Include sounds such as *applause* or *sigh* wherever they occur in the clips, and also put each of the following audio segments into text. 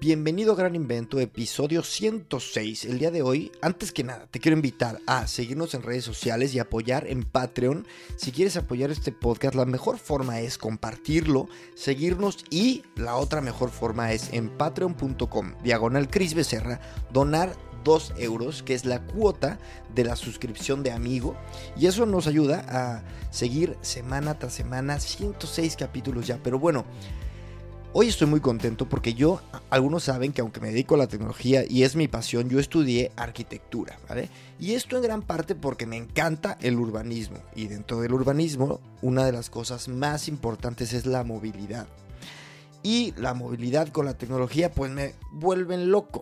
Bienvenido a Gran Invento, episodio 106. El día de hoy, antes que nada, te quiero invitar a seguirnos en redes sociales y apoyar en Patreon. Si quieres apoyar este podcast, la mejor forma es compartirlo, seguirnos y la otra mejor forma es en patreon.com, diagonal Cris Becerra, donar 2 euros, que es la cuota de la suscripción de amigo. Y eso nos ayuda a seguir semana tras semana, 106 capítulos ya. Pero bueno, hoy estoy muy contento porque yo, algunos saben que aunque me dedico a la tecnología y es mi pasión, yo estudié arquitectura, ¿vale? Y esto en gran parte porque me encanta el urbanismo. Y dentro del urbanismo, una de las cosas más importantes es la movilidad. Y la movilidad con la tecnología pues me vuelven loco.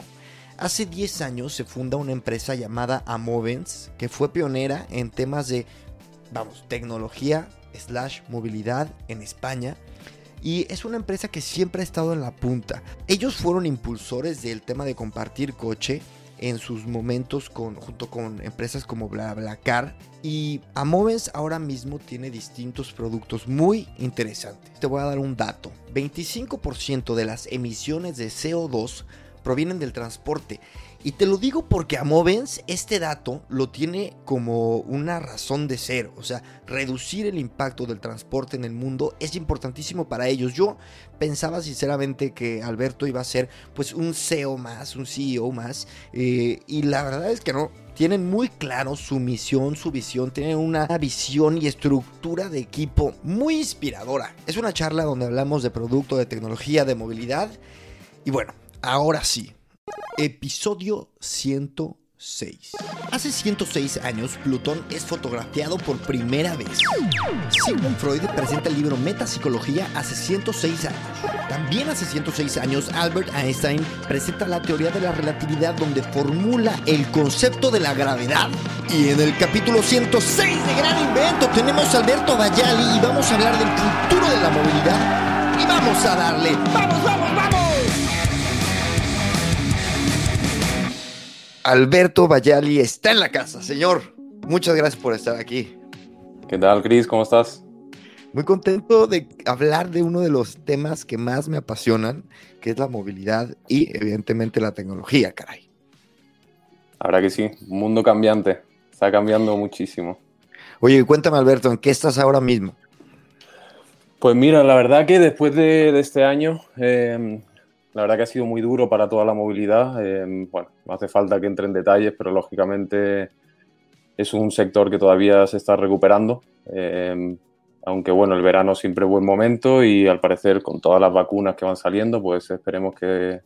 Hace 10 años se funda una empresa llamada Amovens, que fue pionera en temas de, vamos, tecnología slash movilidad en España. Y es una empresa que siempre ha estado en la punta. Ellos fueron impulsores del tema de compartir coche en sus momentos con, junto con empresas como BlaBlaCar. Y Amovens ahora mismo tiene distintos productos muy interesantes. Te voy a dar un dato. 25% de las emisiones de CO2 provienen del transporte. Y te lo digo porque a Movens este dato lo tiene como una razón de ser. O sea, reducir el impacto del transporte en el mundo es importantísimo para ellos. Yo pensaba sinceramente que Alberto iba a ser pues un CEO más, un CEO más. Eh, y la verdad es que no. Tienen muy claro su misión, su visión, tienen una visión y estructura de equipo muy inspiradora. Es una charla donde hablamos de producto, de tecnología, de movilidad. Y bueno, Ahora sí, episodio 106. Hace 106 años, Plutón es fotografiado por primera vez. Sigmund Freud presenta el libro Metapsicología hace 106 años. También hace 106 años, Albert Einstein presenta la teoría de la relatividad donde formula el concepto de la gravedad. Y en el capítulo 106 de Gran Invento tenemos a Alberto Bayali y vamos a hablar del futuro de la movilidad. Y vamos a darle. ¡Vamos, vamos, vamos! Alberto Bayali está en la casa. Señor, muchas gracias por estar aquí. ¿Qué tal, Cris? ¿Cómo estás? Muy contento de hablar de uno de los temas que más me apasionan, que es la movilidad y evidentemente la tecnología, caray. Verdad que sí, un mundo cambiante, está cambiando muchísimo. Oye, cuéntame Alberto, ¿en qué estás ahora mismo? Pues mira, la verdad que después de, este año, eh, la verdad que ha sido muy duro para toda la movilidad. Eh, bueno, no hace falta que entre en detalles, pero lógicamente es un sector que todavía se está recuperando. Eh, aunque bueno, el verano siempre es buen momento y al parecer con todas las vacunas que van saliendo, pues esperemos que,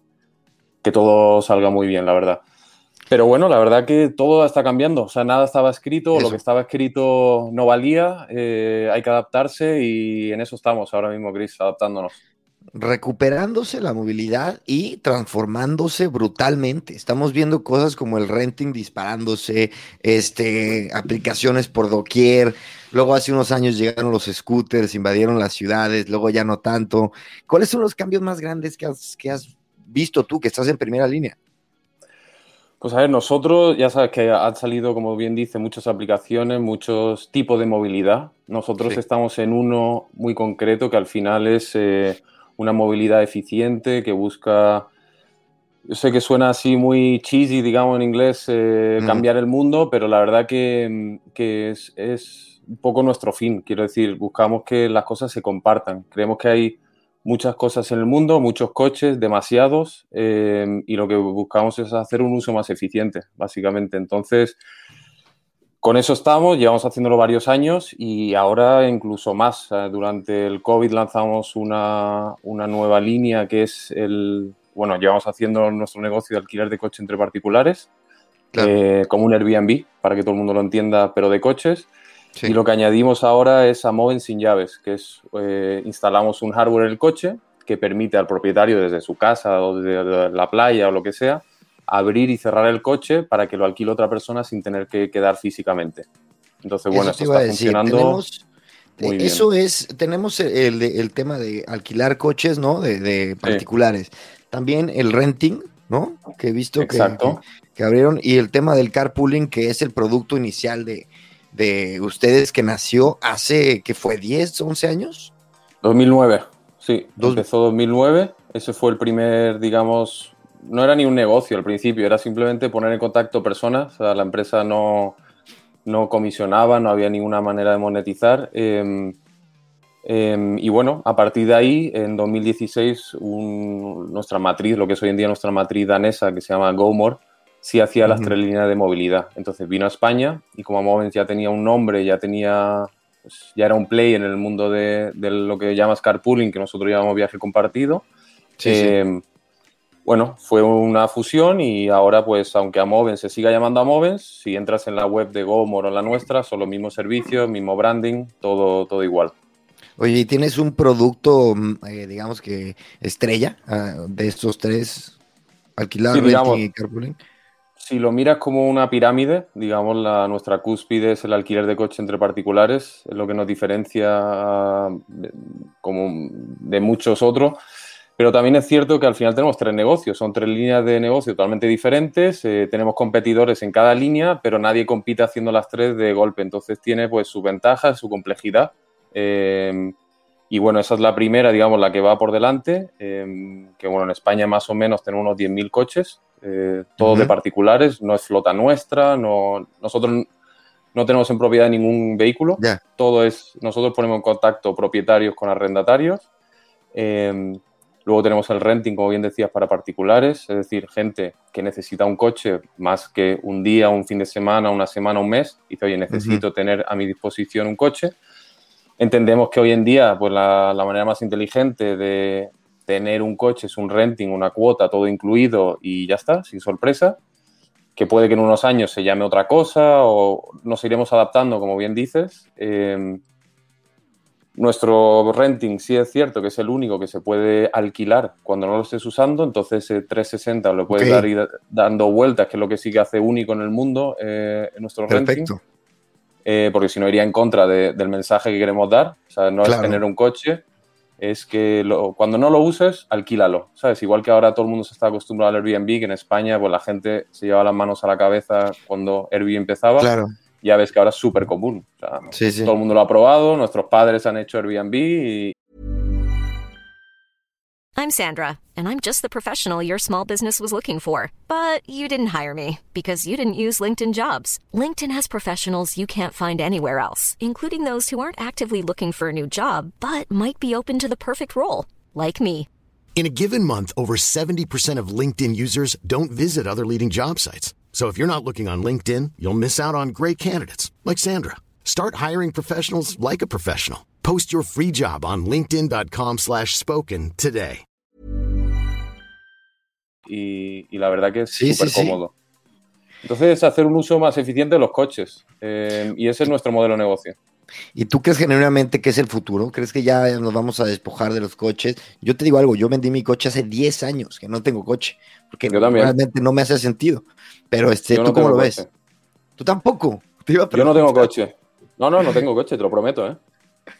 que todo salga muy bien, la verdad. Pero bueno, la verdad que todo está cambiando. O sea, nada estaba escrito, lo que estaba escrito no valía, eh, hay que adaptarse y en eso estamos ahora mismo, Chris, adaptándonos recuperándose la movilidad y transformándose brutalmente. Estamos viendo cosas como el renting disparándose, este, aplicaciones por doquier. Luego hace unos años llegaron los scooters, invadieron las ciudades, luego ya no tanto. ¿Cuáles son los cambios más grandes que has, que has visto tú, que estás en primera línea? Pues a ver, nosotros ya sabes que han salido, como bien dice, muchas aplicaciones, muchos tipos de movilidad. Nosotros estamos en uno muy concreto que al final es... Eh, una movilidad eficiente que busca, yo sé que suena así muy cheesy, digamos en inglés, eh, cambiar el mundo, pero la verdad que, es, un poco nuestro fin. Quiero decir, buscamos que las cosas se compartan. Creemos que hay muchas cosas en el mundo, muchos coches, demasiados, eh, y lo que buscamos es hacer un uso más eficiente, básicamente. Entonces, con eso estamos, llevamos haciéndolo varios años y ahora incluso más. Durante el COVID lanzamos una, nueva línea que es el, bueno, llevamos haciendo nuestro negocio de alquiler de coche entre particulares, eh, como un Airbnb, para que todo el mundo lo entienda, pero de coches. Y lo que añadimos ahora es a Moven sin llaves, que es eh, instalamos un hardware en el coche que permite al propietario desde su casa o desde la playa o lo que sea, abrir y cerrar el coche para que lo alquile otra persona sin tener que quedar físicamente. Entonces, bueno, eso, está funcionando. muy eso es, tenemos el, tema de alquilar coches, ¿no? De, particulares. También el renting, ¿no? Que he visto que, que, abrieron. Y el tema del carpooling, que es el producto inicial de, de ustedes que nació hace, que fue 10, 11 años. 2009, sí. Empezó 2009. Ese fue el primer, digamos, no era ni un negocio al principio, era simplemente poner en contacto personas. O sea, la empresa no, no comisionaba, no había ninguna manera de monetizar. Em, em, y bueno, a partir de ahí, en 2016, nuestra matriz, lo que es hoy en día nuestra matriz danesa, que se llama GoMore, sí hacía las tres líneas de movilidad. Entonces vino a España y como Movens ya tenía un nombre, ya tenía, pues, ya era un play en el mundo de, lo que llamas carpooling, que nosotros llamamos viaje compartido. Em, bueno, fue una fusión y ahora, pues, aunque a Movens se siga llamando a Movens, si entras en la web de GoMore o la nuestra, son los mismos servicios, mismo branding, todo, todo igual. Oye, ¿y tienes un producto, mm, eh, digamos que estrella ah, de estos tres? Alquilar, y carpooling si lo miras como una pirámide, digamos, la, nuestra cúspide es el alquiler de coche entre particulares, es lo que nos diferencia de, como de muchos otros. Pero también es cierto que al final tenemos tres negocios, son tres líneas de negocio totalmente diferentes, eh, tenemos competidores en cada línea, pero nadie compite haciendo las tres de golpe, entonces tiene pues su ventaja, su complejidad. Eh, y bueno, esa es la primera, digamos, la que va por delante, eh, que bueno, en España más o menos tenemos unos 10.000 coches, eh, todo de particulares, no es flota nuestra, no, nosotros no tenemos en propiedad ningún vehículo, todo es, nosotros ponemos en contacto propietarios con arrendatarios, em, luego tenemos el renting, como bien decías, para particulares, es decir, gente que necesita un coche más que un día, un fin de semana, una semana, un mes, y dice, oye, necesito tener a mi disposición un coche. Entendemos que hoy en día, pues la manera más inteligente de, tener un coche es un renting, una cuota, todo incluido y ya está, sin sorpresa, que puede que en unos años se llame otra cosa o nos iremos adaptando, como bien dices. Em, nuestro renting sí es cierto que es el único que se puede alquilar cuando no lo estés usando, entonces 360 lo puedes dar ir dando vueltas, que es lo que sí que hace único en el mundo eh, en nuestro renting. Eh, porque si no iría en contra del mensaje que queremos dar. O sea, no es tener un coche, es que cuando no lo uses, alquílalo, ¿sabes? Igual que ahora todo el mundo se está acostumbrado al Airbnb, que en España pues la gente se lleva las manos a la cabeza cuando Airbnb empezaba. Claro. Ya ves que ahora es súper común. sí, sí. Todo el mundo lo ha probado, nuestros padres han hecho Airbnb y, I'm Sandra, and I'm just the professional your small business was looking for. But you didn't hire me because you didn't use LinkedIn jobs. LinkedIn has professionals you can't find anywhere else, including those who aren't actively looking for a new job but might be open to the perfect role, like me. In a given month, over 70% of LinkedIn users don't visit other leading job sites. So if you're not looking on LinkedIn, you'll miss out on great candidates like Sandra. Start hiring professionals like a professional. Post your free job on linkedin.com/spoken today. Y, y, la verdad que es súper cómodo. Entonces, hacer un uso más eficiente de los coches. Eh, y ese es nuestro modelo de negocio. ¿Y tú crees genuinamente que es el futuro? ¿Crees que ya nos vamos a despojar de los coches? Yo te digo algo, yo vendí mi coche hace 10 años que no tengo coche, porque realmente no me hace sentido. Pero este, ¿tú cómo lo ves? ¿Tú tampoco? yo no tengo coche. No, no, no tengo coche, te lo prometo, ¿eh?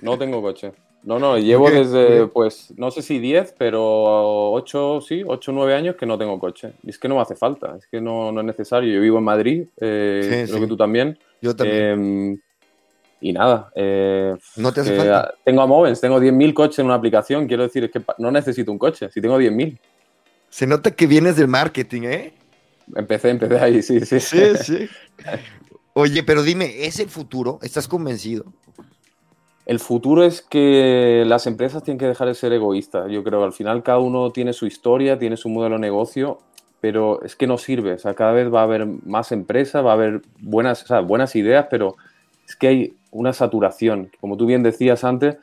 No tengo coche. No, no, llevo desde, pues, no sé si 10, pero 8, sí, 8 o 9 años que no tengo coche. Y es que no me hace falta, es que no, no es necesario. Yo vivo en Madrid, eh, creo que tú también. Yo también. Em, y nada. Eh, no te hace falta. Tengo a Movens, tengo 10.000 coches en una aplicación. Quiero decir, es que no necesito un coche, si tengo 10.000. Se nota que vienes del marketing, ¿eh? Empecé, empecé ahí, sí, sí. Sí, sí. Oye, pero dime, ¿es el futuro? ¿Estás convencido? El futuro es que las empresas tienen que dejar de ser egoístas. Yo creo que al final cada uno tiene su historia, tiene su modelo de negocio, pero es que no sirve. O sea, cada vez va a haber más empresas, va a haber buenas, buenas ideas, pero es que hay una saturación. Como tú bien decías antes,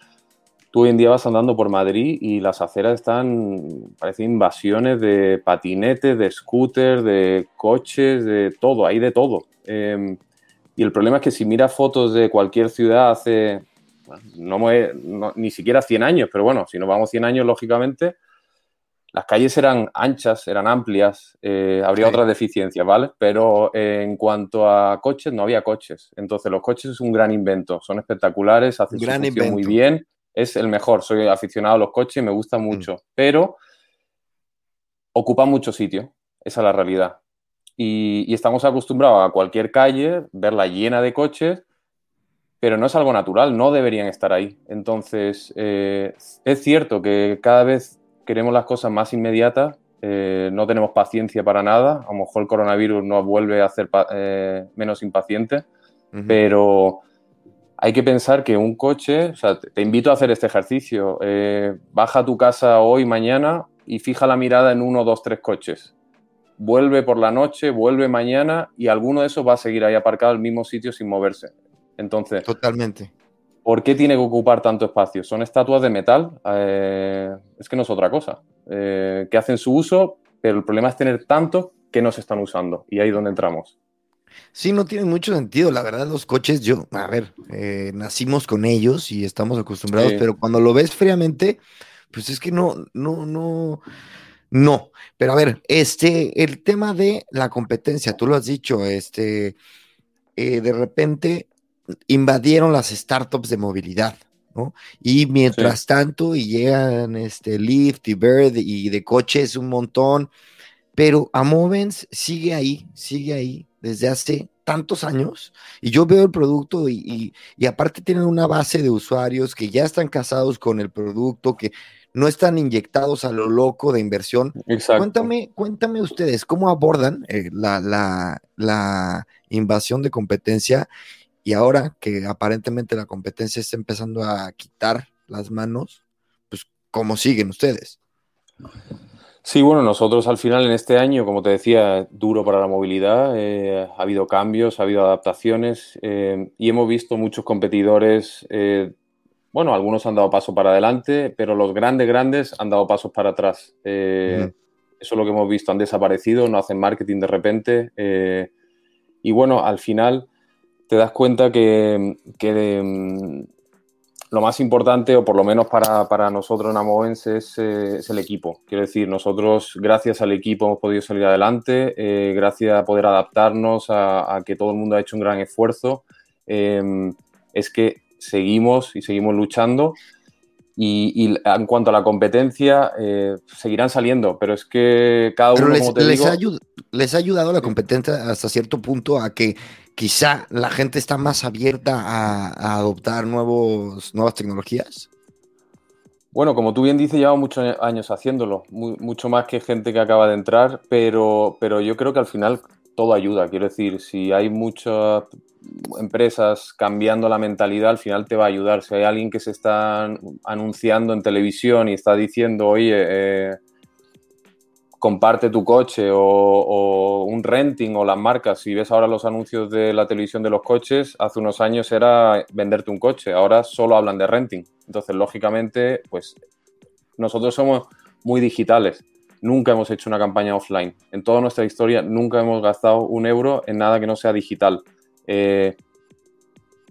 tú hoy en día vas andando por Madrid y las aceras están, parecen invasiones de patinetes, de scooters, de coches, de todo, hay de todo. Em, y el problema es que si miras fotos de cualquier ciudad hace, no, ni siquiera 100 años, pero bueno, si nos vamos 100 años, lógicamente, las calles eran anchas, eran amplias, eh, habría otras deficiencias, ¿vale? Pero eh, en cuanto a coches, no había coches. Entonces, los coches es un gran invento, son espectaculares, hacen su función muy bien, es el mejor. Soy aficionado a los coches y me gusta mm. mucho, pero ocupa mucho sitio, esa es la realidad. Y, estamos acostumbrados a cualquier calle, verla llena de coches, pero no es algo natural, no deberían estar ahí. Entonces, eh, es cierto que cada vez queremos las cosas más inmediatas, eh, no tenemos paciencia para nada, a lo mejor el coronavirus nos vuelve a hacer eh, menos impacientes, pero hay que pensar que un coche, o sea, te, invito a hacer este ejercicio, baja a tu casa hoy, mañana y fija la mirada en uno, dos, tres coches. Vuelve por la noche, vuelve mañana y alguno de esos va a seguir ahí aparcado el mismo sitio sin moverse. Entonces. Totalmente. ¿Por qué tiene que ocupar tanto espacio? Son estatuas de metal. Eh, es que no es otra cosa. Eh, que hacen su uso, pero el problema es tener tanto que no se están usando. Y ahí es donde entramos. Sí, no tiene mucho sentido. La verdad, los coches, yo, a ver, eh, nacimos con ellos y estamos acostumbrados, pero cuando lo ves fríamente, pues es que no, no, no, no. Pero a ver, este, el tema de la competencia, tú lo has dicho, este, de repente invadieron las startups de movilidad, ¿no? Y mientras tanto, y llegan este Lyft y Bird y de coches un montón, pero Amovens sigue ahí, sigue ahí desde hace tantos años y yo veo el producto y, y, aparte tienen una base de usuarios que ya están casados con el producto, que no están inyectados a lo loco de inversión. Exacto. Cuéntame, cuéntame ustedes cómo abordan eh, la, la, la invasión de competencia y ahora que aparentemente la competencia está empezando a quitar las manos, pues ¿cómo siguen ustedes? Sí, bueno, nosotros al final en este año, como te decía, duro para la movilidad, eh, ha habido cambios, ha habido adaptaciones eh, y hemos visto muchos competidores, eh, bueno, algunos han dado paso para adelante, pero los grandes, grandes han dado pasos para atrás. Eso es lo que hemos visto, han desaparecido, no hacen marketing de repente. y bueno, al final te das cuenta que, mm, lo más importante, o por lo menos para, nosotros en Amovens, es, eh, es, el equipo. Quiero decir, nosotros, gracias al equipo, hemos podido salir adelante, eh, gracias a poder adaptarnos, a, que todo el mundo ha hecho un gran esfuerzo. Em, es que seguimos y seguimos luchando. Y, en cuanto a la competencia, eh, seguirán saliendo, pero es que cada uno, les, les, ha les, ha ayudado la competencia hasta cierto punto a que quizá la gente está más abierta a, adoptar nuevos, nuevas tecnologías? Bueno, como tú bien dices, llevamos muchos años haciéndolo, mucho más que gente que acaba de entrar, pero, pero yo creo que al final todo ayuda. Quiero decir, si hay muchas empresas cambiando la mentalidad, al final te va a ayudar. Si hay alguien que se está anunciando en televisión y está diciendo, oye, eh, comparte tu coche o, un renting o las marcas. Si ves ahora los anuncios de la televisión de los coches, hace unos años era venderte un coche, ahora solo hablan de renting. Entonces, lógicamente, pues nosotros somos muy digitales. Nunca hemos hecho una campaña offline. En toda nuestra historia nunca hemos gastado un euro en nada que no sea digital. Eh,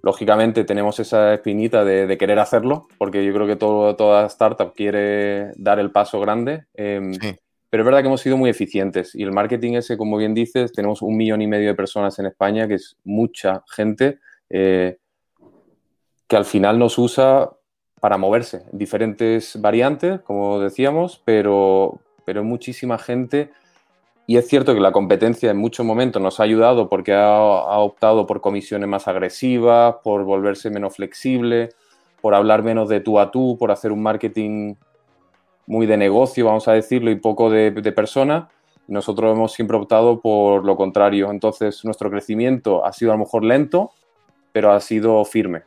lógicamente tenemos esa espinita de, querer hacerlo, porque yo creo que todo, toda startup quiere dar el paso grande. Em, pero es verdad que hemos sido muy eficientes y el marketing ese, como bien dices, tenemos un millón y medio de personas en España, que es mucha gente eh, que al final nos usa para moverse en diferentes variantes, como decíamos, pero, pero muchísima gente. Y es cierto que la competencia en muchos momentos nos ha ayudado porque ha, ha optado por comisiones más agresivas, por volverse menos flexible, por hablar menos de tú a tú, por hacer un marketing muy de negocio, vamos a decirlo, y poco de, de persona. Nosotros hemos siempre optado por lo contrario. Entonces, nuestro crecimiento ha sido a lo mejor lento, pero ha sido firme.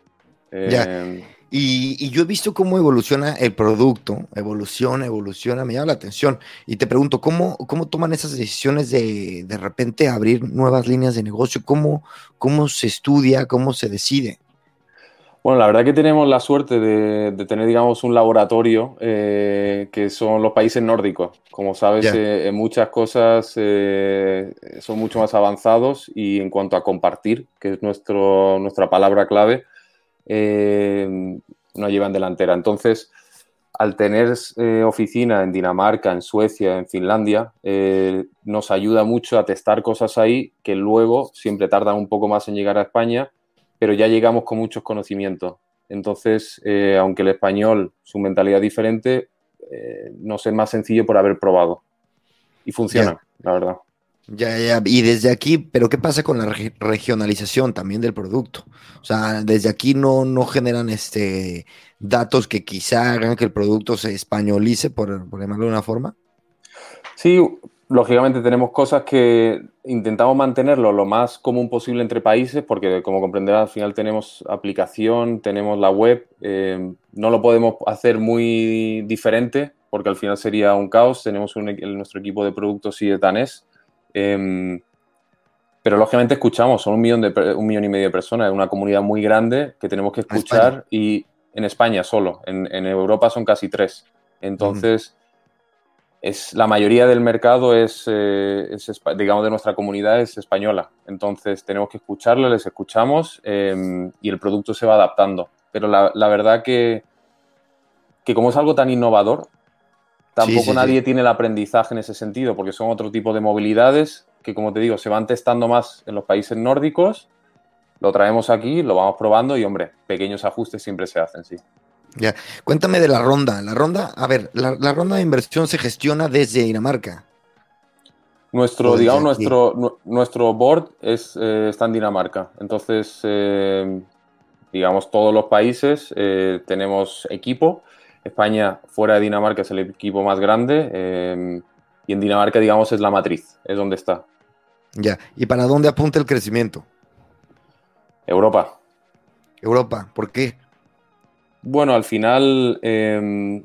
Eh, y, yo he visto cómo evoluciona el producto, evoluciona, evoluciona, me llama la atención. Y te pregunto, ¿cómo, cómo toman esas decisiones de de repente abrir nuevas líneas de negocio? ¿Cómo, cómo se estudia? ¿Cómo se decide? Bueno, la verdad que tenemos la suerte de, tener, digamos, un laboratorio eh, que son los países nórdicos. Como sabes, eh, en muchas cosas eh, son mucho más avanzados y en cuanto a compartir, que es nuestro, nuestra palabra clave, nos llevan delantera. Entonces, al tener oficina en Dinamarca, en Suecia, en Finlandia, nos ayuda mucho a testar cosas ahí que luego siempre tardan un poco más en llegar a España pero ya llegamos con muchos conocimientos. Entonces, eh, aunque el español, su mentalidad es diferente, eh, nos es más sencillo por haber probado. Y funciona, la verdad. Ya, ya, y desde aquí, pero ¿qué pasa con la regionalización también del producto? O sea, desde aquí no, no generan este datos que quizá hagan que el producto se españolice, por, por llamarlo de una forma. Sí, lógicamente tenemos cosas que intentamos mantenerlo lo más común posible entre países, porque como comprenderás, al final tenemos aplicación, tenemos la web, eh, no lo podemos hacer muy diferente, porque al final sería un caos. Tenemos un, nuestro equipo de productos y de danés. Em, pero lógicamente escuchamos, son un millón, de, un millón y medio de personas, es una comunidad muy grande que tenemos que escuchar y en España solo, en, Europa son casi tres. Entonces, es, la mayoría del mercado es, eh, digamos, de nuestra comunidad es española. Entonces, tenemos que escucharle, les escuchamos em, y el producto se va adaptando. Pero la, la verdad que, que como es algo tan innovador, Tampoco nadie tiene el aprendizaje en ese sentido, porque son otro tipo de movilidades que, como te digo, se van testando más en los países nórdicos. Lo traemos aquí, lo vamos probando y, hombre, pequeños ajustes siempre se hacen, sí. Ya, cuéntame de la ronda. La ronda, a ver, la, ronda de inversión se gestiona desde Dinamarca. Nuestro, digamos, nuestro, nuestro board es, eh, está en Dinamarca. Entonces, eh, digamos, todos los países eh, tenemos equipo España, fuera de Dinamarca, es el equipo más grande em, y en Dinamarca, digamos, es la matriz, es donde está. Ya, ¿y para dónde apunta el crecimiento? Europa. Europa, ¿por qué? Bueno, al final, em,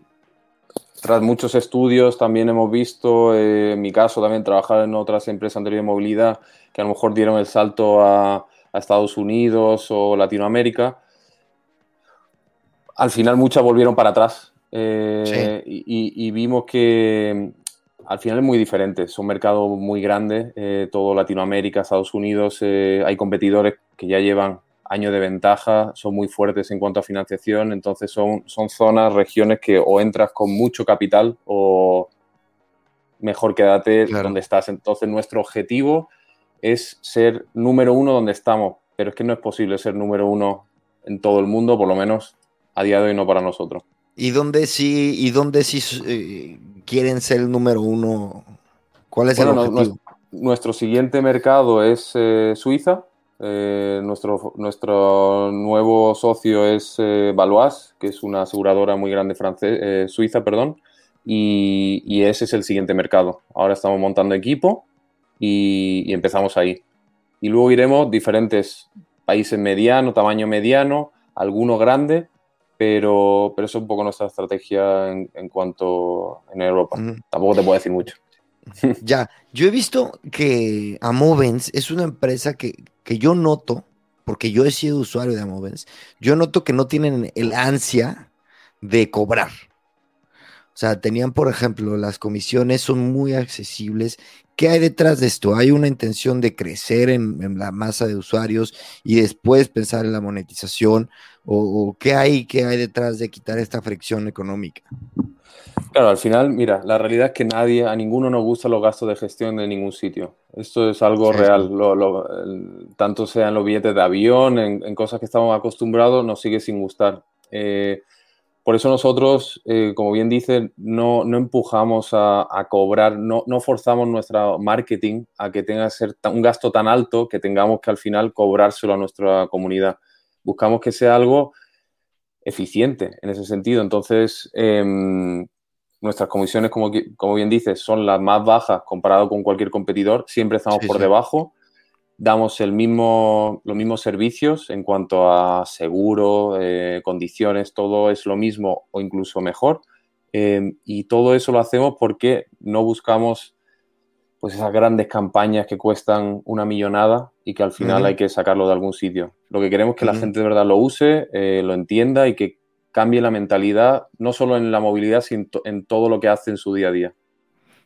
tras muchos estudios, también hemos visto, eh, en mi caso, también trabajar en otras empresas anteriores de movilidad que a lo mejor dieron el salto a Estados Unidos o Latinoamérica al final muchas volvieron para atrás eh, y, vimos que mm, al final es muy diferente. Es un mercado muy grande, eh, todo Latinoamérica, Estados Unidos, eh, hay competidores que ya llevan años de ventaja, son muy fuertes en cuanto a financiación, entonces son, son zonas, regiones que o entras con mucho capital o mejor quédate donde estás. Entonces nuestro objetivo es ser número uno donde estamos, pero es que no es posible ser número uno en todo el mundo, por lo menos a día de hoy no para nosotros. ¿Y dónde sí, y dónde sí eh, quieren ser el número uno? ¿Cuál es el objetivo? nuestro siguiente mercado es eh, Suiza. Eh, nuestro, nuestro nuevo socio es Valois, que es una aseguradora muy grande francés, suiza, perdón. Y, y, ese es el siguiente mercado. Ahora estamos montando equipo y, y empezamos ahí. Y luego iremos diferentes países mediano, tamaño mediano, alguno grande, pero, pero eso es un poco nuestra estrategia en, cuanto en Europa. Tampoco te puedo decir mucho. *laughs* ya, yo he visto que Amovens es una empresa que, que yo noto, porque yo he sido usuario de Amovens, yo noto que no tienen el ansia de cobrar. O sea, tenían, por ejemplo, las comisiones son muy accesibles. ¿Qué hay detrás de esto? ¿Hay una intención de crecer en, en la masa de usuarios y después pensar en la monetización? o, qué hay, qué hay detrás de quitar esta fricción económica? Claro, al final, mira, la realidad es que nadie, a ninguno nos gusta los gastos de gestión de ningún sitio. Esto es algo real. tanto sea en los billetes de avión, en, cosas que estamos acostumbrados, nos sigue sin gustar. Eh, por eso nosotros, eh, como bien dice, no, no empujamos a, cobrar, no, no, forzamos nuestro marketing a que tenga que ser un gasto tan alto que tengamos que al final cobrárselo a nuestra comunidad buscamos que sea algo eficiente en ese sentido. Entonces, em, nuestras comisiones, como, como, bien dices, son las más bajas comparado con cualquier competidor. Siempre estamos por debajo. Damos el mismo, los mismos servicios en cuanto a seguro, eh, condiciones, todo es lo mismo o incluso mejor. Em, y todo eso lo hacemos porque no buscamos pues esas grandes campañas que cuestan una millonada y que al final hay que sacarlo de algún sitio. Lo que queremos es que la gente de verdad lo use, eh, lo entienda y que cambie la mentalidad, no solo en la movilidad, sino en todo lo que hace en su día a día.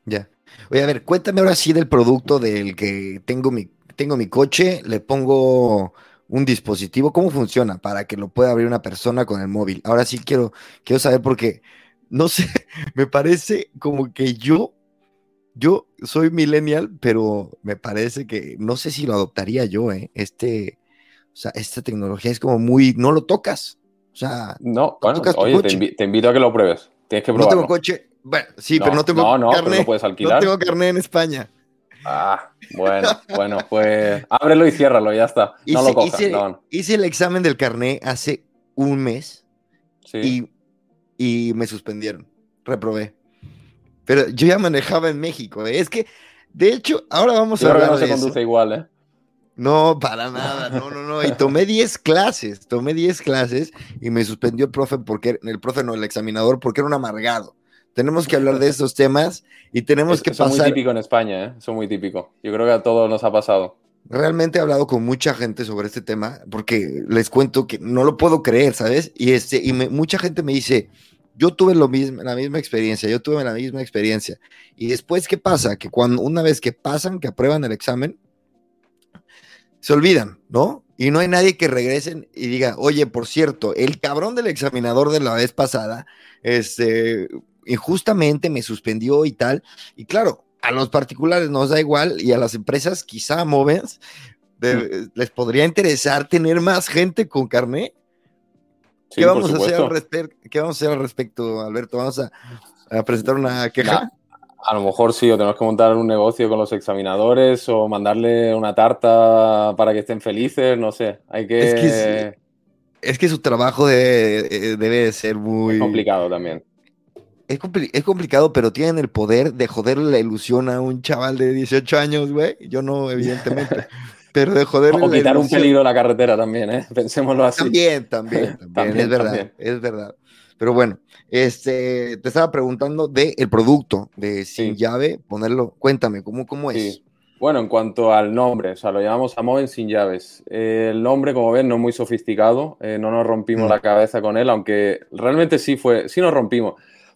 Ya. Oye, a ver, cuéntame ahora sí del producto del que tengo mi, tengo mi coche, le pongo un dispositivo, ¿cómo funciona para que lo pueda abrir una persona con el móvil? Ahora sí quiero, quiero saber porque, no sé, *laughs* me parece como que yo yo soy millennial, pero me parece que no sé si lo adoptaría yo, ¿eh? Este, o sea, esta tecnología es como muy, no lo tocas. O sea, no, bueno, oye, te, invito a que lo pruebes. Tienes que probarlo. No tengo coche. Bueno, sí, pero no tengo no, no. No puedes alquilar. No tengo carné en España. Ah, bueno, bueno, pues ábrelo y ciérralo, ya está. *laughs* No lo cojas, hice, no. hice el examen del carné hace un mes Sí. y, y me suspendieron. Reprobé. Pero yo ya manejaba en México. ¿eh? Es que, de hecho, ahora vamos Yo a creo que hablar no se eso. conduce igual, ¿eh? No, para nada, no, no, no. Y tomé 10 clases, tomé 10 clases y me suspendió el profe porque, el profe no, el examinador, porque era un amargado. Tenemos que hablar de estos temas y tenemos Es- que Eso es muy pasar. típico en España, ¿eh? Eso es muy típico. Yo creo que a todos nos ha pasado. Realmente he hablado con mucha gente sobre este tema porque les cuento que no lo puedo creer, ¿sabes? Y, este, y me- mucha gente me dice, yo tuve lo mismo, la misma experiencia, yo tuve la misma experiencia. Y después, ¿qué pasa? Que cuando una vez que pasan, que aprueban el examen, se olvidan, ¿no? Y no hay nadie que regresen y diga, oye, por cierto, el cabrón del examinador de la vez pasada, este, injustamente me suspendió y tal. Y claro, a los particulares nos da igual y a las empresas, quizá Movens, de- les podría interesar tener más gente con carné. Sí, ¿Qué, vamos a hacer al respecto? ¿Qué vamos a hacer al respecto, Alberto? ¿Vamos a, a presentar una queja? Nah, a lo mejor sí, o tenemos que montar un negocio con los examinadores o mandarle una tarta para que estén felices, no sé. Hay que... Es que Es que su trabajo debe, eh, debe de ser muy... Es complicado también. Es, compli- es complicado, pero tienen el poder de joderle la ilusión a un chaval de 18 años, güey. Yo no, *laughs* evidentemente. pero de joderle O quitar un peligro a la carretera también, ¿eh? *laughs* Pensémoslo así. También, también, *laughs* también, También, es verdad, también. es verdad. Pero bueno, este, te estaba preguntando de el producto de sin Sí. llave, ponerlo, cuéntame, ¿cómo, cómo es? Sí. Bueno, en cuanto al nombre, o sea, lo llamamos Amoven sin llaves. Eh, el nombre, como ven, no es muy sofisticado, eh, no nos rompimos Mm. la cabeza con él, aunque realmente sí fue, sí nos rompimos,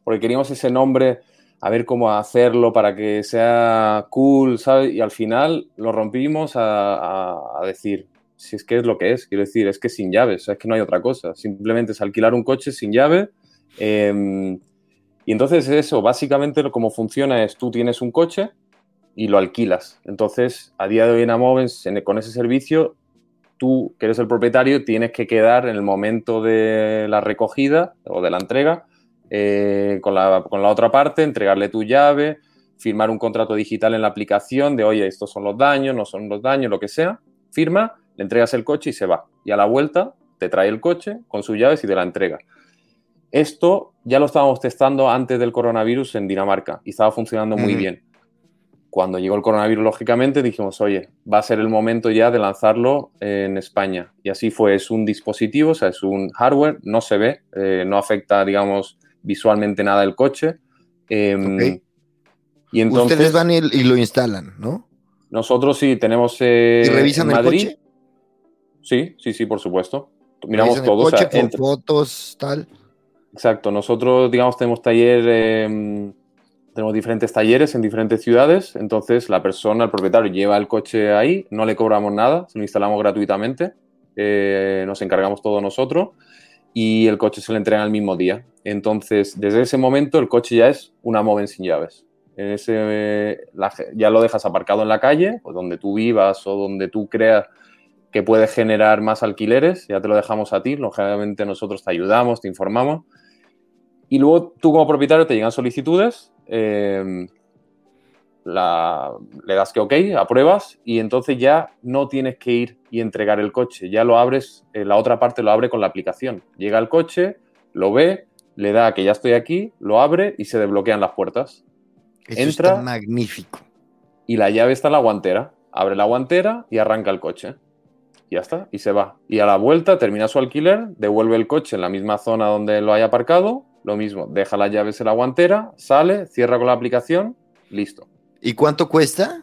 porque queríamos ese nombre, a ver cómo hacerlo para que sea cool, ¿sabes? Y al final lo rompimos a, decir, si es que es lo que es, quiero decir, es que sin llaves, o es que no hay otra cosa, simplemente es alquilar un coche sin llave. eh, y entonces eso, básicamente como funciona es, tú tienes un coche, y lo alquilas. Entonces, a día de hoy en Amovens, en- con ese servicio, tú, que eres el propietario, tienes que quedar en el momento de la recogida o de la entrega eh, con, la, con la otra parte, entregarle tu llave, firmar un contrato digital en la aplicación de, oye, estos son los daños, no son los daños, lo que sea. Firma, le entregas el coche y se va. Y a la vuelta te trae el coche con sus llaves y te la entrega. Esto ya lo estábamos testando antes del coronavirus en Dinamarca y estaba funcionando muy bien cuando llegó el coronavirus, lógicamente, dijimos, oye, va a ser el momento ya de lanzarlo en España. Y así fue, es un dispositivo, o sea, es un hardware, no se ve, eh, no afecta, digamos, visualmente nada el coche. Eh, Ok. Y entonces, Ustedes van y, y lo instalan, ¿no? nosotros sí tenemos eh, ¿Y revisan en el Madrid. coche? Sí, sí, sí, por supuesto. Miramos todo. el o sea, coche con entre- fotos, tal. Exacto, nosotros, digamos, tenemos taller, eh, tenemos diferentes talleres en diferentes ciudades, entonces la persona, el propietario, lleva el coche ahí, no le cobramos nada, se lo instalamos gratuitamente, eh, nos encargamos todo nosotros y el coche se le entrega el mismo día. Entonces, desde ese momento, el coche ya es una Moven sin llaves. Ese, ya lo dejas aparcado en la calle, o donde tú vivas o donde tú creas que puede generar más alquileres, ya te lo dejamos a ti, lógicamente nosotros te ayudamos, te informamos. Y luego tú como propietario te llegan solicitudes, eh, la- le das que ok, apruebas y entonces ya no tienes que ir y entregar el coche, ya lo abres, eh, la otra parte lo abre con la aplicación. Llega el coche, lo ve, le da que ya estoy aquí, lo abre y se desbloquean las puertas. Eso Entra- está magnífico. Y la llave está en la guantera. Abre la guantera y arranca el coche. Ya está, y se va. Y a la vuelta termina su alquiler, devuelve el coche en la misma zona donde lo haya aparcado, lo mismo, deja las llaves en la guantera, sale, cierra con la aplicación, listo. ¿Y cuánto cuesta?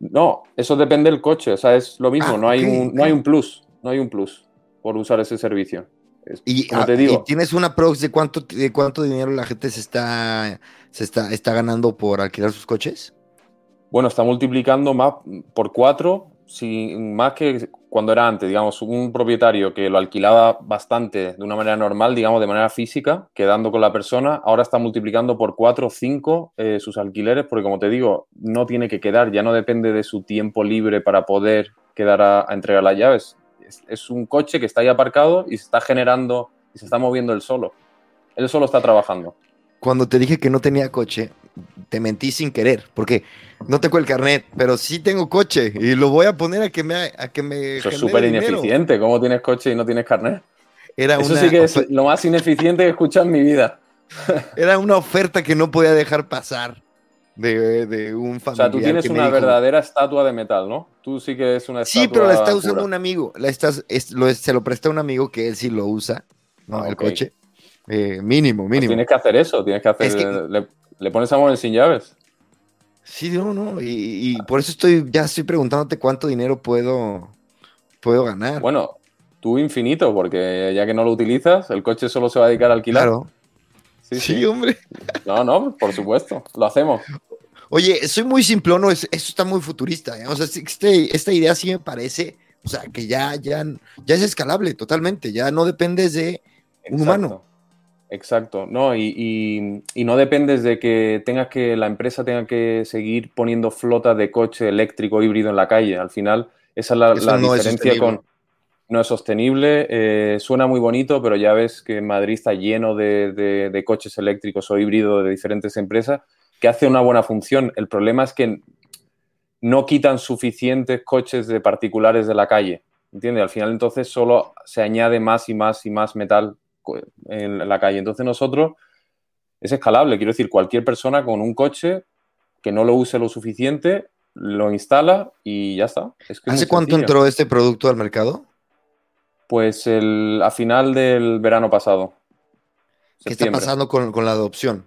No, eso depende del coche, o sea, es lo mismo, Ah, no, hay un, no hay un plus, no hay un plus por usar ese servicio. Es- Y, como ah, y tienes una prox de cuánto, de cuánto dinero la gente se está, se está, está ganando por alquilar sus coches. Bueno, está multiplicando más por cuatro, más que cuando era antes, digamos, un propietario que lo alquilaba bastante de una manera normal, digamos, de manera física, quedando con la persona, ahora está multiplicando por cuatro o cinco eh, sus alquileres, porque como te digo, no tiene que quedar, ya no depende de su tiempo libre para poder quedar a, a entregar las llaves. Es, es un coche que está ahí aparcado y se está generando y se está moviendo él solo. Él solo está trabajando. Cuando te dije que no tenía coche, te mentí sin querer, porque no tengo el carnet, pero sí tengo coche y lo voy a poner a que me... A que me Eso es súper ineficiente. ¿Cómo tienes coche y no tienes carnet? Era Eso sí que es lo más ineficiente que he escuchado en mi vida. *laughs* Era una oferta que no podía dejar pasar de, de un familiar. O sea, tú tienes una verdadera estatua de metal, ¿no? Tú sí que es una estatua. Sí, pero la está usando un amigo. La estás, lo, se lo presta un amigo que él sí lo usa, ¿no? Ah, el coche. Eh, mínimo, mínimo. tienes que hacer eso, tienes que hacer. le, le, pones amor sin llaves. Sí, no, no. Y, y, por eso estoy, ya estoy preguntándote cuánto dinero puedo, puedo ganar. Bueno, tú infinito, porque ya que no lo utilizas, el coche solo se va a dedicar a alquilar. Claro. Sí, hombre. No, no, por supuesto, lo hacemos. Oye, soy muy simplón, eso está muy futurista. ¿eh? O sea, este, esta idea sí me parece, o sea, que ya, ya, ya es escalable totalmente, ya no dependes de un humano. Exacto, no, y, no dependes de que tengas que, la empresa tenga que seguir poniendo flota de coche eléctrico híbrido en la calle. Al final, esa es la, diferencia con no es sostenible. Eh, suena muy bonito, pero ya ves que Madrid está lleno de, coches eléctricos o híbridos de diferentes empresas que hace una buena función. El problema es que no quitan suficientes coches de particulares de la calle. ¿Entiendes? Al final entonces solo se añade más y más y más metal en la calle. Entonces nosotros es escalable. Quiero decir, cualquier persona con un coche que no lo use lo suficiente, lo instala y ya está. ¿Hace cuánto entró este producto al mercado? Pues el, a final del verano pasado. ¿Qué está pasando con, la adopción?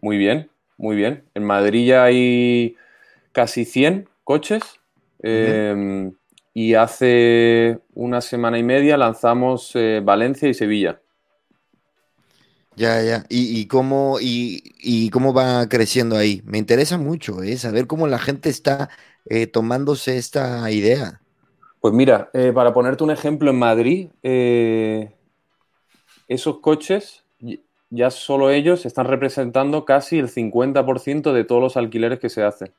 Muy bien, muy bien. En Madrid ya hay casi 100 coches. Y hace una semana y media lanzamos eh, Valencia y Sevilla. Ya, ya. ¿Y, cómo, y, cómo va creciendo ahí? Me interesa mucho ¿eh? saber cómo la gente está eh, tomándose esta idea. Pues mira, eh, para ponerte un ejemplo, en Madrid, esos coches, ya solo ellos están representando casi el 50% de todos los alquileres que se hacen.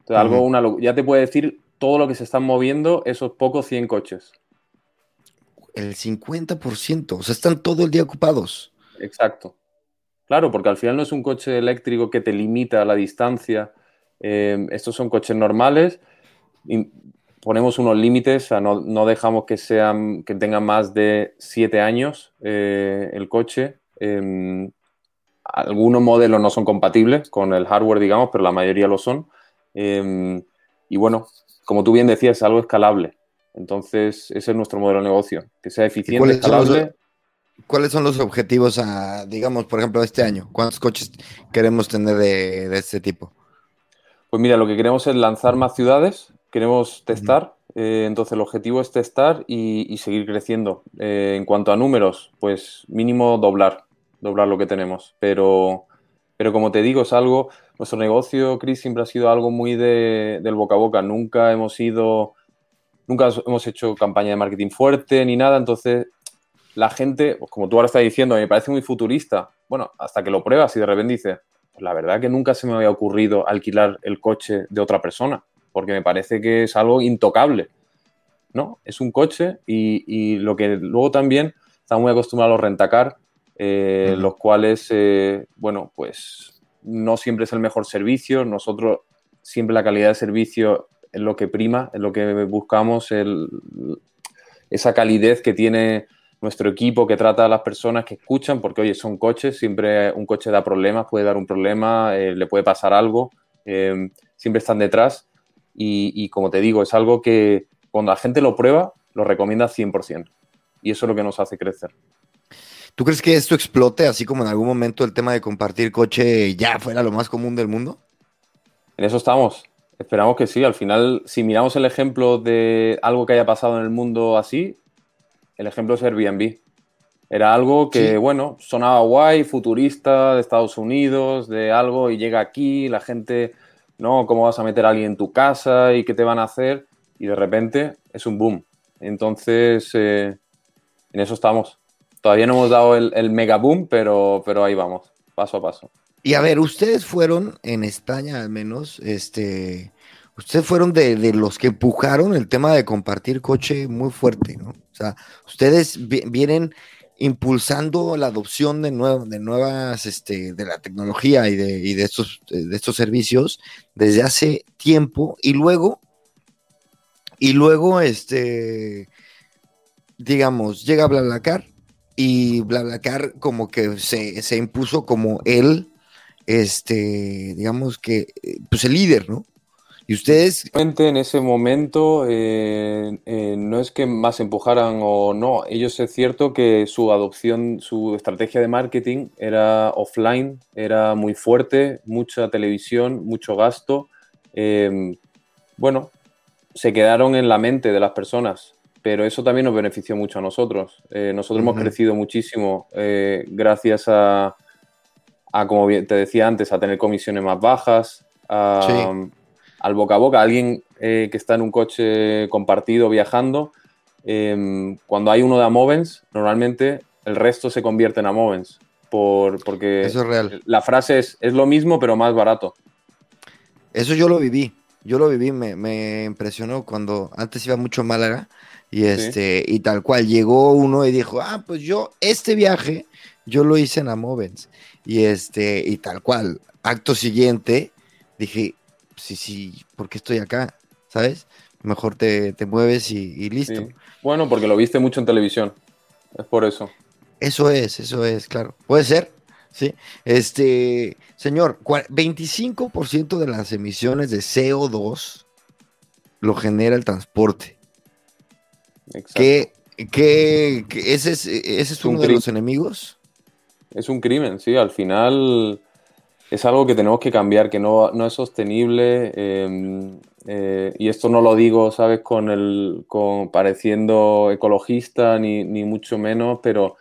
Entonces, algo, una, ya te puede decir todo lo que se están moviendo esos pocos 100 coches. El 50%, o sea, están todo el día ocupados. Exacto. Claro, porque al final no es un coche eléctrico que te limita la distancia. Eh, estos son coches normales ponemos unos límites, o no, dejamos que sean, que tengan más de siete años eh, el coche. Em, algunos modelos no son compatibles con el hardware, digamos, pero la mayoría lo son. Em, y bueno, como tú bien decías, es algo escalable. Entonces, ese es nuestro modelo de negocio, que sea eficiente, escalable. ¿Cuáles son los objetivos, a, digamos, por ejemplo, este año? ¿Cuántos coches queremos tener de, de este tipo? Pues mira, lo que queremos es lanzar más ciudades, queremos testar. Eh, entonces el objetivo es testar y, seguir creciendo. Eh, en cuanto a números, pues mínimo doblar, doblar lo que tenemos. Pero, pero como te digo, es algo, nuestro negocio, Chris, siempre ha sido algo muy de, del boca a boca. Nunca hemos ido, nunca hemos hecho campaña de marketing fuerte ni nada. Entonces la gente, pues como tú ahora estás diciendo, me parece muy futurista. Bueno, hasta que lo pruebas y de repente dices, pues la verdad que nunca se me había ocurrido alquilar el coche de otra persona porque me parece que es algo intocable. ¿no? Es un coche y, lo que luego también estamos muy acostumbrados a rentacar, eh, los cuales, eh, bueno, pues no siempre es el mejor servicio. Nosotros siempre la calidad de servicio es lo que prima, es lo que buscamos, esa calidez que tiene nuestro equipo que trata a las personas que escuchan, porque oye, son coches, siempre un coche da problemas, puede dar un problema, eh, le puede pasar algo, siempre están detrás y, como te digo, es algo que cuando la gente lo prueba, lo recomienda 100%. Y eso es lo que nos hace crecer. ¿Tú crees que esto explote, así como en algún momento el tema de compartir coche ya fuera lo más común del mundo? En eso estamos. Esperamos que sí. Al final, si miramos el ejemplo de algo que haya pasado en el mundo así, el ejemplo es Airbnb. Era algo que, bueno, sonaba guay, futurista, de Estados Unidos, de algo, y llega aquí, la gente ¿no? ¿Cómo vas a meter a alguien en tu casa y qué te van a hacer? Y de repente es un boom. Entonces, eh, en eso estamos. Todavía no hemos dado el, mega boom, pero, pero ahí vamos, paso a paso. Y a ver, ustedes fueron, en España al menos, este, ustedes fueron de, los que empujaron el tema de compartir coche muy fuerte, ¿no? O sea, ustedes vienen impulsando la adopción de, de nuevas, este, de la tecnología y de, y de, estos, de estos servicios desde hace tiempo y luego, y luego, este, digamos, llega BlaBlaCar y BlaBlaCar como que se, se impuso como él, este, digamos que, pues el líder, ¿no? Y ustedes... En ese momento eh, eh, no es que más empujaran o no, ellos es cierto que su adopción, su estrategia de marketing era offline, era muy fuerte, mucha televisión, mucho gasto. Bueno, se quedaron en la mente de las personas, pero eso también nos benefició mucho a nosotros. Eh, nosotros hemos crecido muchísimo gracias a, a, como te decía antes, a tener comisiones más bajas, a, al boca a boca, alguien eh, que está en un coche compartido viajando, em, cuando hay uno de Amovens, normalmente el resto se convierte en Amovens. Por, porque Eso es real. la frase es, es lo mismo pero más barato. Eso yo lo viví, yo lo viví, me, impresionó cuando antes iba mucho a Málaga y, este, y tal cual llegó uno y dijo, ah, pues yo este viaje yo lo hice en Amovens y, este, y tal cual, acto siguiente dije, sí, sí, ¿por qué estoy acá? ¿Sabes? Mejor te, mueves y, listo. Bueno, porque lo viste mucho en televisión. Es por eso. Eso es, eso es, claro. Puede ser, sí. Este, señor, 25% de las emisiones de CO2 lo genera el transporte. Exacto. ¿Qué, qué, ese es, ese es, uno de los enemigos? Es un crimen, sí. Al final es algo que tenemos que cambiar, que no, es sostenible. Em, eh, y esto no lo digo, ¿sabes?, con el con pareciendo ecologista, ni, mucho menos, pero,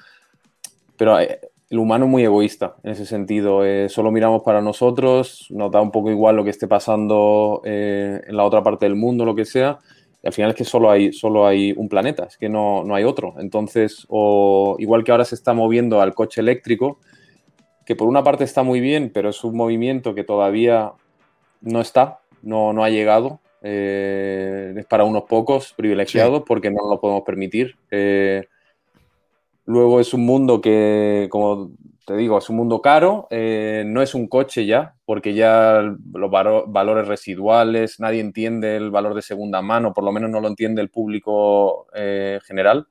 pero eh, el humano es muy egoísta en ese sentido. Eh, solo miramos para nosotros, nos da un poco igual lo que esté pasando en la otra parte del mundo, lo que sea. Al final es que solo hay, solo hay un planeta, es que no, no hay otro. Entonces, o igual que ahora se está moviendo al coche eléctrico, que por una parte está muy bien, pero es un movimiento que todavía no está, no, no ha llegado. Eh, es para unos pocos privilegiados porque no lo podemos permitir. Eh, luego es un mundo que, como te digo, es un mundo caro, eh, no es un coche ya, porque ya los valores residuales, nadie entiende el valor de segunda mano, por lo menos no lo entiende el público general.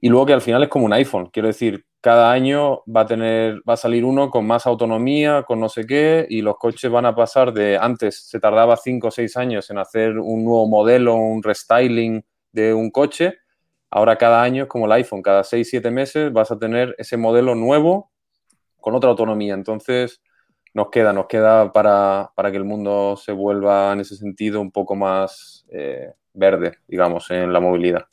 y luego que al final es como un iPhone, quiero decir, cada año va a tener, va a salir uno con más autonomía, con no sé qué, y los coches van a pasar de antes se tardaba 5 o 6 años en hacer un nuevo modelo, un restyling de un coche. Ahora cada año es como el iPhone, cada 6, 7 meses vas a tener ese modelo nuevo con otra autonomía. Entonces, nos queda, nos queda para, que el mundo se vuelva en ese sentido un poco más eh, verde, digamos, en la movilidad.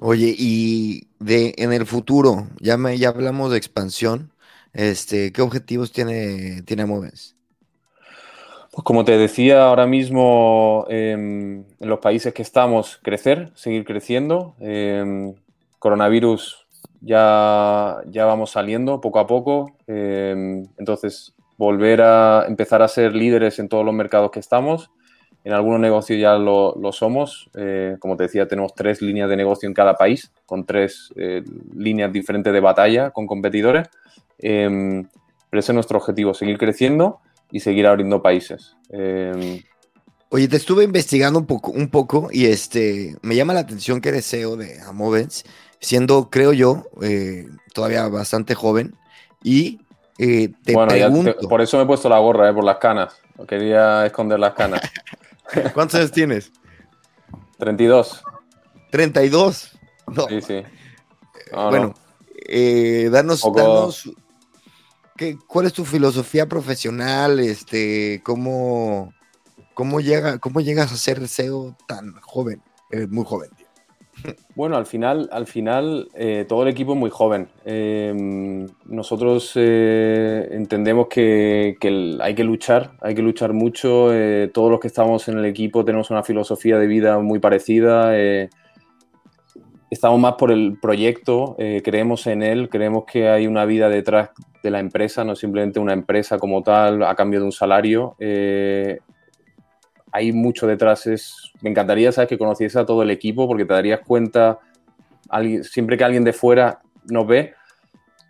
Oye, y de en el futuro, ya me ya hablamos de expansión, este, ¿qué objetivos tiene, tiene Movens? Como te decía, ahora mismo em, en los países que estamos, crecer, seguir creciendo. Em, coronavirus ya, ya vamos saliendo poco a poco. Em, entonces, volver a empezar a ser líderes en todos los mercados que estamos en algunos negocios ya lo, somos. Eh, como te decía, tenemos tres líneas de negocio en cada país, con tres eh, líneas diferentes de batalla con competidores. Pero ese es nuestro objetivo, seguir creciendo y seguir abriendo países. Em, Oye, te estuve investigando un poco, un poco y este, me llama la atención que eres CEO de Amovens, siendo, creo yo, eh, todavía bastante joven. Y te pregunto... por eso me he puesto la gorra, por las canas. Quería esconder las canas. *laughs* ¿Cuántos años tienes? 32. ¿32? Sí, sí. bueno, eh, danos, ¿cuál es tu filosofía profesional? Este, ¿cómo, cómo, llega, ¿Cómo llegas a ser CEO tan joven? muy joven, tío. Bueno, al final, al final eh, todo el equipo es muy joven. Em, nosotros eh, entendemos que, hay que luchar, hay que luchar mucho. Eh, todos los que estamos en el equipo tenemos una filosofía de vida muy parecida. Estamos más por el proyecto, creemos en él, creemos que hay una vida detrás de la empresa, no simplemente una empresa como tal a cambio de un salario hay mucho detrás. Es, me encantaría, ¿sabes?, que conociese a todo el equipo porque te darías cuenta siempre que alguien de fuera nos ve,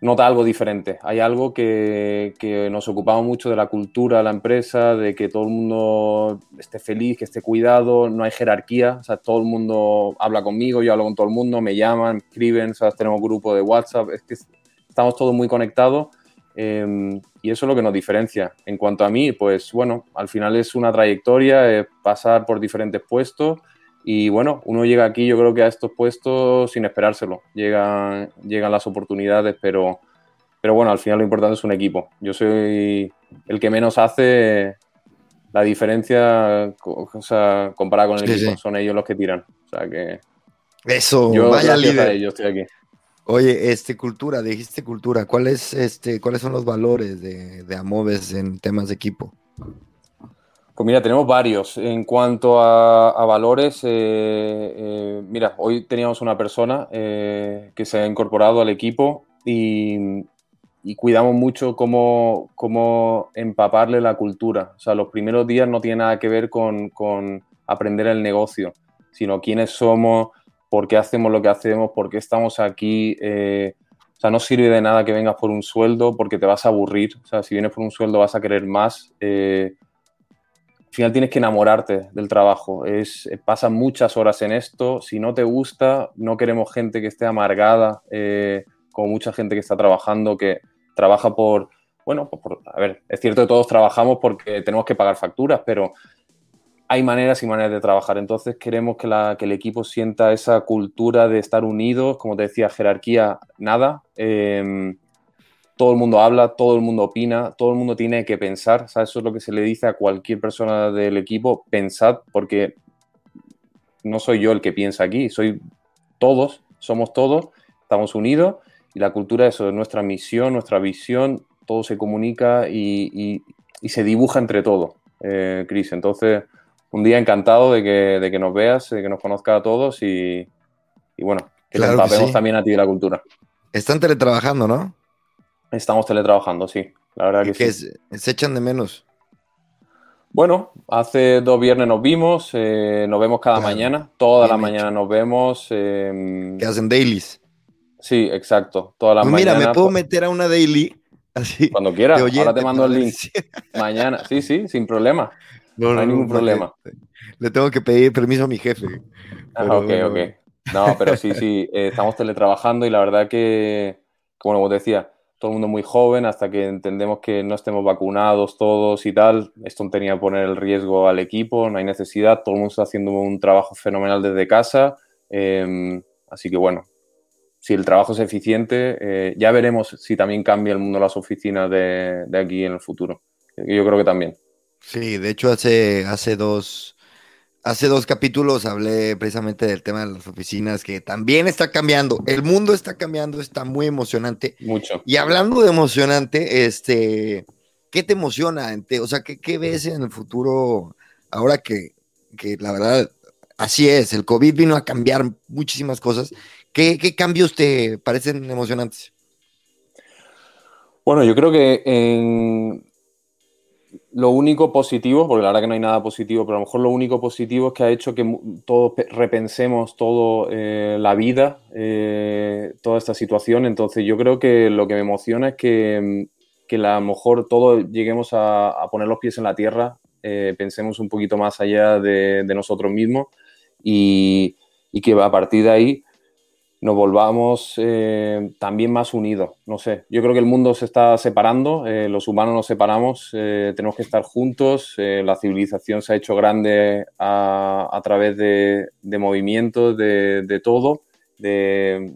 nota algo diferente. Hay algo que, que, nos ocupamos mucho de la cultura la empresa, de que todo el mundo esté feliz, que esté cuidado, no hay jerarquía, o sea, todo el mundo habla conmigo, yo hablo con todo el mundo, me llaman, escriben, ¿sabes? tenemos grupo de WhatsApp, estamos todos muy conectados em, y eso es lo que nos diferencia. En cuanto a mí, pues bueno, al final es una trayectoria, es pasar por diferentes puestos y bueno, uno llega aquí, yo creo que a estos puestos sin esperárselo. Llegan, llegan las oportunidades, pero, pero bueno, al final lo importante es un equipo. Yo soy el que menos hace la diferencia, o sea, comparada con el equipo. Son ellos los que tiran. O sea que. Eso, yo, vaya líder. yo estoy aquí. Oye, este, cultura, dijiste cultura. ¿Cuál este, ¿Cuáles son los valores de, de Amoves en temas de equipo? Pues mira, tenemos varios. En cuanto a, valores, eh, eh, mira, hoy teníamos una persona eh, que se ha incorporado al equipo y, cuidamos mucho cómo, cómo, empaparle la cultura. O sea, los primeros días no tiene nada que ver con, aprender el negocio, sino quiénes somos, por qué hacemos lo que hacemos, por qué estamos aquí. o sea, no sirve de nada que vengas por un sueldo porque te vas a aburrir. O sea, si vienes por un sueldo vas a querer más final tienes que enamorarte del trabajo. Es, eh, pasan muchas horas en esto. Si no te gusta, no queremos gente que esté amargada, eh, como mucha gente que está trabajando, que trabaja por, bueno, pues por, a ver, es cierto que todos trabajamos porque tenemos que pagar facturas, pero hay maneras y maneras de trabajar. Entonces queremos que, la, que el equipo sienta esa cultura de estar unidos, como te decía, jerarquía, nada. Eh, todo el mundo habla, todo el mundo opina, todo el mundo tiene que pensar. Eso es lo que se le dice a cualquier persona del equipo, pensad, porque no soy yo el que piensa aquí, soy todos, somos todos, estamos unidos y la cultura eso es nuestra misión, nuestra visión, todo se comunica y, se dibuja entre todos, eh, Cris. Entonces, un día encantado de que, nos veas, de que nos conozca a todos y, bueno, que nos empapemos también a ti de la cultura. Están teletrabajando, ¿no? Estamos teletrabajando, sí. La verdad que, sí. ¿Se echan de menos? Bueno, hace dos viernes nos vimos, eh, nos vemos cada mañana, toda la mañana nos vemos. Eh, ¿Qué hacen dailies? Sí, exacto, toda la mañana. Mira, me puedo meter a una daily así. Cuando quieras, ahora te mando el link. mañana, sí, sí, sin problema. No, hay ningún problema. Le, tengo que pedir permiso a mi jefe. Ah, ok, ok. No, pero sí, sí, eh, estamos teletrabajando y la verdad que, como te decía, todo el mundo muy joven, hasta que entendemos que no estemos vacunados todos y tal, esto tenía poner el riesgo al equipo, no hay necesidad, todo el mundo está haciendo un trabajo fenomenal desde casa, em, así que bueno, si el trabajo es eficiente, eh, ya veremos si también cambia el mundo las oficinas de, de, aquí en el futuro. Yo creo que también. Sí, de hecho hace, hace dos, Hace dos capítulos hablé precisamente del tema de las oficinas, que también está cambiando. El mundo está cambiando, está muy emocionante. Mucho. Y hablando de emocionante, este, ¿qué te emociona? O sea, ¿qué, ves en el futuro ahora que, que, la verdad, así es, el COVID vino a cambiar muchísimas cosas? ¿Qué, qué cambios te parecen emocionantes? Bueno, yo creo que en, lo único positivo, porque la verdad que no hay nada positivo, pero a lo mejor lo único positivo es que ha hecho que todos repensemos todo eh, la vida, eh, toda esta situación. Entonces yo creo que lo que me emociona es que, que a lo mejor todos lleguemos a, poner los pies en la tierra, eh, pensemos un poquito más allá de, nosotros mismos y, y que a partir de ahí nos volvamos eh, también más unidos. No sé, yo creo que el mundo se está separando, eh, los humanos nos separamos, eh, tenemos que estar juntos, la civilización se ha hecho grande a, través de, movimientos, de, todo, de,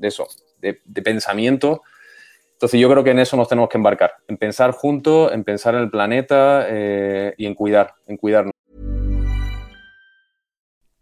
eso, de, pensamiento. Entonces yo creo que en eso nos tenemos que embarcar, en pensar juntos, en pensar en el planeta y en cuidar, en cuidarnos.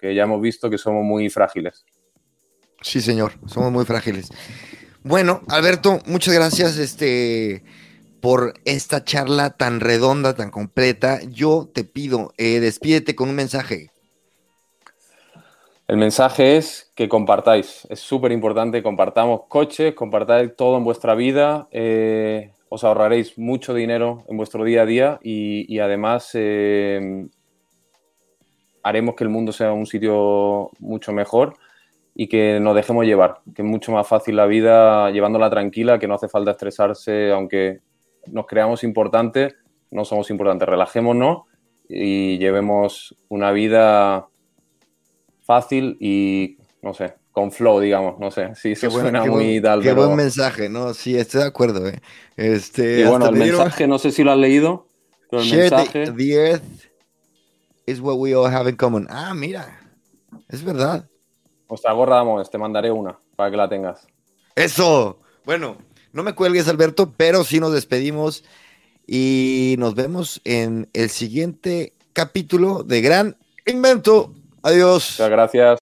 Que ya hemos visto que somos muy frágiles. Sí, señor, somos muy frágiles. Bueno, Alberto, muchas gracias este, por esta charla tan redonda, tan completa. Yo te pido, eh, despídete con un mensaje. El mensaje es que compartáis. Es súper importante, compartamos coches, compartáis todo en vuestra vida. Eh, os ahorraréis mucho dinero en vuestro día a día y, y además eh, haremos que el mundo sea un sitio mucho mejor y que nos dejemos llevar, que es mucho más fácil la vida llevándola tranquila, que no hace falta estresarse, aunque nos creamos importantes, no somos importantes, relajémonos y llevemos una vida fácil y, no sé, con flow, digamos, no sé, sí, eso suena muy buen, tal, Qué pero- buen mensaje, ¿no? Sí, estoy de acuerdo, ¿eh? Este, Y bueno, el me dieron- mensaje, no sé si lo has leído, pero el Share the- mensaje... the, earth is what we all have in common. Ah, mira, es verdad. Nuestra gorra, vamos, te mandaré una para que la tengas. Eso. Bueno, no me cuelgues, Alberto, pero sí nos despedimos y nos vemos en el siguiente capítulo de Gran Invento. Adiós. Muchas gracias.